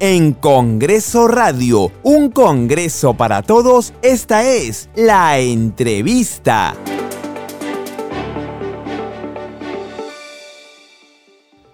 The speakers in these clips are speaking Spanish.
en Congreso Radio, un Congreso para todos, esta es la entrevista.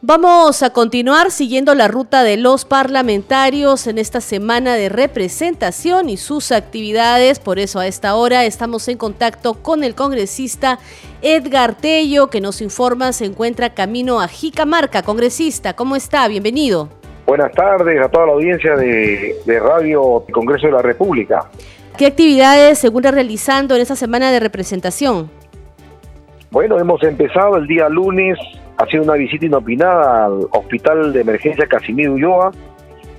Vamos a continuar siguiendo la ruta de los parlamentarios en esta semana de representación y sus actividades. Por eso a esta hora estamos en contacto con el congresista Edgar Tello, que nos informa se encuentra camino a Jicamarca. Congresista, ¿cómo está? Bienvenido. Buenas tardes a toda la audiencia de, de Radio Congreso de la República. ¿Qué actividades se encuentra realizando en esta semana de representación? Bueno, hemos empezado el día lunes ha sido una visita inopinada al Hospital de Emergencia Casimiro Ulloa,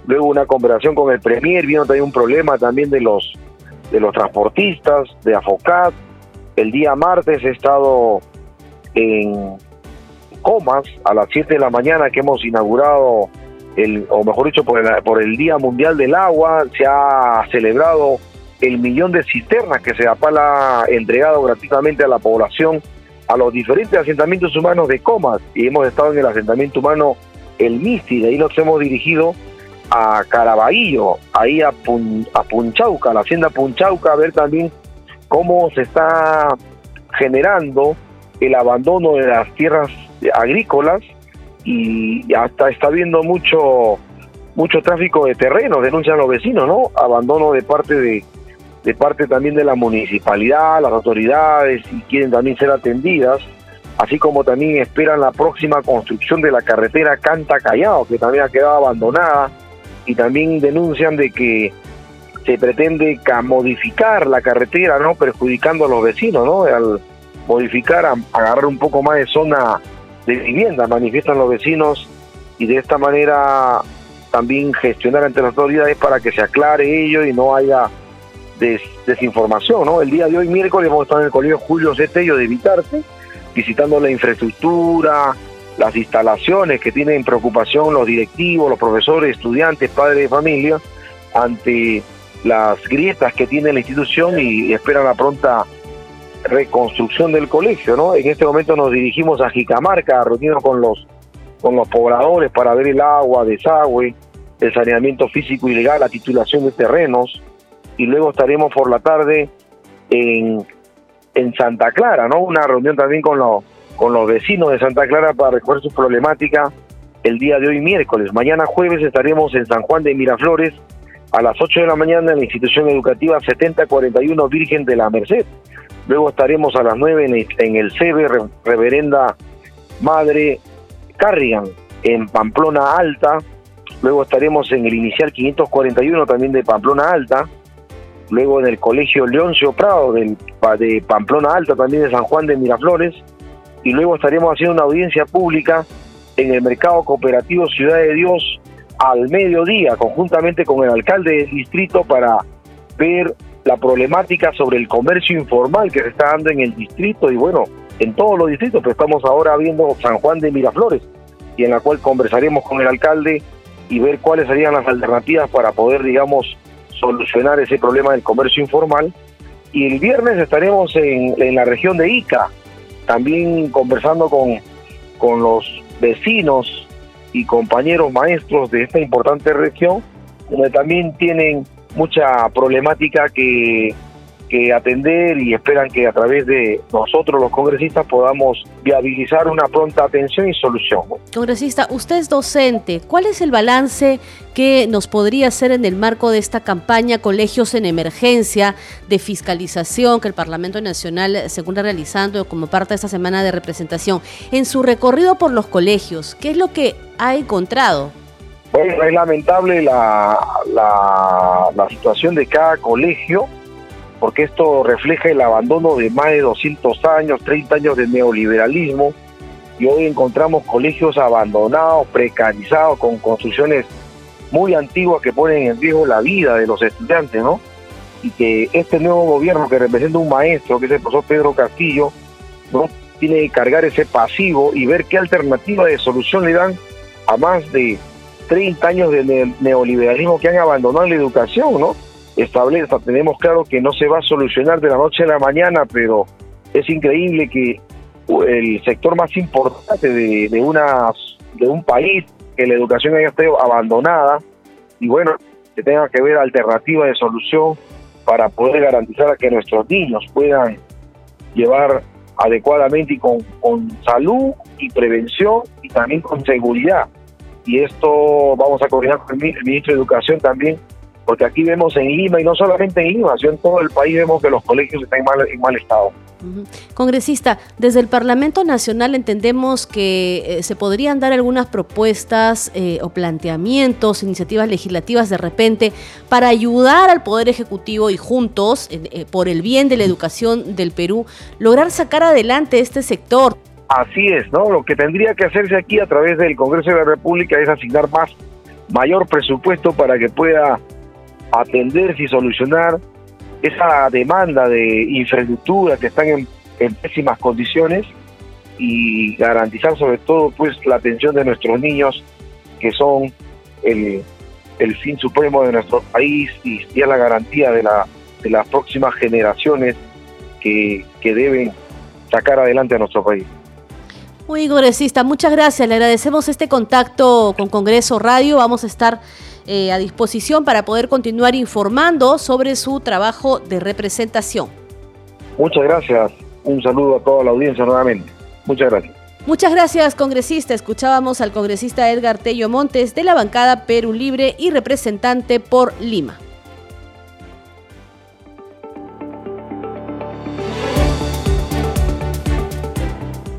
luego una conversación con el Premier, vino también un problema también de los, de los transportistas, de Afocat. El día martes he estado en Comas a las 7 de la mañana que hemos inaugurado, el, o mejor dicho, por el, por el Día Mundial del Agua, se ha celebrado el millón de cisternas que se ha entregado gratuitamente a la población a los diferentes asentamientos humanos de Comas. Y hemos estado en el asentamiento humano El Misti, de ahí nos hemos dirigido a Caraballo, ahí a, a Punchauca, a la hacienda Punchauca, a ver también cómo se está generando el abandono de las tierras agrícolas y hasta está habiendo mucho mucho tráfico de terreno, denuncian los vecinos, ¿no? Abandono de parte de de parte también de la municipalidad, las autoridades y quieren también ser atendidas, así como también esperan la próxima construcción de la carretera Canta Callao, que también ha quedado abandonada, y también denuncian de que se pretende modificar la carretera, ¿no? perjudicando a los vecinos, ¿no? Al modificar, agarrar un poco más de zona de vivienda, manifiestan los vecinos, y de esta manera también gestionar ante las autoridades para que se aclare ello y no haya desinformación, ¿no? El día de hoy, miércoles, vamos a estar en el Colegio Julio Cetello de Vitarte, visitando la infraestructura, las instalaciones que tienen preocupación los directivos, los profesores, estudiantes, padres de familia, ante las grietas que tiene la institución y esperan la pronta reconstrucción del colegio, ¿no? En este momento nos dirigimos a Jicamarca, reunirnos con los con los pobladores para ver el agua, desagüe, el saneamiento físico y legal, la titulación de terrenos, y luego estaremos por la tarde en, en Santa Clara, ¿no? Una reunión también con los, con los vecinos de Santa Clara para recoger su problemática el día de hoy miércoles. Mañana jueves estaremos en San Juan de Miraflores a las 8 de la mañana en la institución educativa 7041 Virgen de la Merced. Luego estaremos a las 9 en el, CEBE Reverenda Madre Carrigan en Pamplona Alta. Luego estaremos en el inicial 541 también de Pamplona Alta luego en el Colegio Leoncio Prado del, de Pamplona Alta, también de San Juan de Miraflores, y luego estaremos haciendo una audiencia pública en el Mercado Cooperativo Ciudad de Dios al mediodía, conjuntamente con el alcalde del distrito para ver la problemática sobre el comercio informal que se está dando en el distrito y bueno, en todos los distritos, pero estamos ahora viendo San Juan de Miraflores y en la cual conversaremos con el alcalde y ver cuáles serían las alternativas para poder, digamos, solucionar ese problema del comercio informal. Y el viernes estaremos en, la región de Ica, también conversando con, con los vecinos y compañeros maestros de esta importante región, donde también tienen mucha problemática que atender y esperan que a través de nosotros los congresistas podamos viabilizar una pronta atención y solución. Congresista, usted es docente. ¿Cuál es el balance que nos podría hacer en el marco de esta campaña Colegios en Emergencia de fiscalización que el Parlamento Nacional se encuentra realizando como parte de esta semana de representación? En su recorrido por los colegios, ¿qué es lo que ha encontrado? Bueno, es lamentable la, la, situación de cada colegio porque esto refleja el abandono de más de 200 años, 30 años de neoliberalismo, y hoy encontramos colegios abandonados, precarizados, con construcciones muy antiguas que ponen en riesgo la vida de los estudiantes, ¿no? Y que este nuevo gobierno que representa un maestro, que es el profesor Pedro Castillo, ¿no? Tiene que cargar ese pasivo y ver qué alternativa de solución le dan a más de 30 años de neoliberalismo que han abandonado la educación, ¿no? establece, tenemos claro que no se va a solucionar de la noche a la mañana, pero es increíble que el sector más importante de, una, de un país, que la educación haya estado abandonada, y bueno, que tenga que ver alternativa de solución para poder garantizar que nuestros niños puedan llevar adecuadamente y con, con salud y prevención y también con seguridad. Y esto vamos a coordinar con el ministro de Educación también porque aquí vemos en Lima, y no solamente en Lima, sino en todo el país vemos que los colegios están en mal, en mal estado. Congresista, desde el Parlamento Nacional entendemos que eh, se podrían dar algunas propuestas eh, o planteamientos, iniciativas legislativas de repente para ayudar al Poder Ejecutivo y juntos, eh, por el bien de la educación del Perú, lograr sacar adelante este sector. Así es, ¿no? Lo que tendría que hacerse aquí a través del Congreso de la República es asignar más, mayor presupuesto para que pueda atenderse y solucionar esa demanda de infraestructura que están en, pésimas condiciones y garantizar sobre todo pues la atención de nuestros niños que son el, fin supremo de nuestro país y, y la garantía de, de las próximas generaciones que, que deben sacar adelante a nuestro país. Muy congresista, muchas gracias. Le agradecemos este contacto con Congreso Radio. Vamos a estar eh, a disposición para poder continuar informando sobre su trabajo de representación. Muchas gracias. Un saludo a toda la audiencia nuevamente. Muchas gracias. Muchas gracias, congresista. Escuchábamos al congresista Edgar Tello Montes de la bancada Perú Libre y representante por Lima.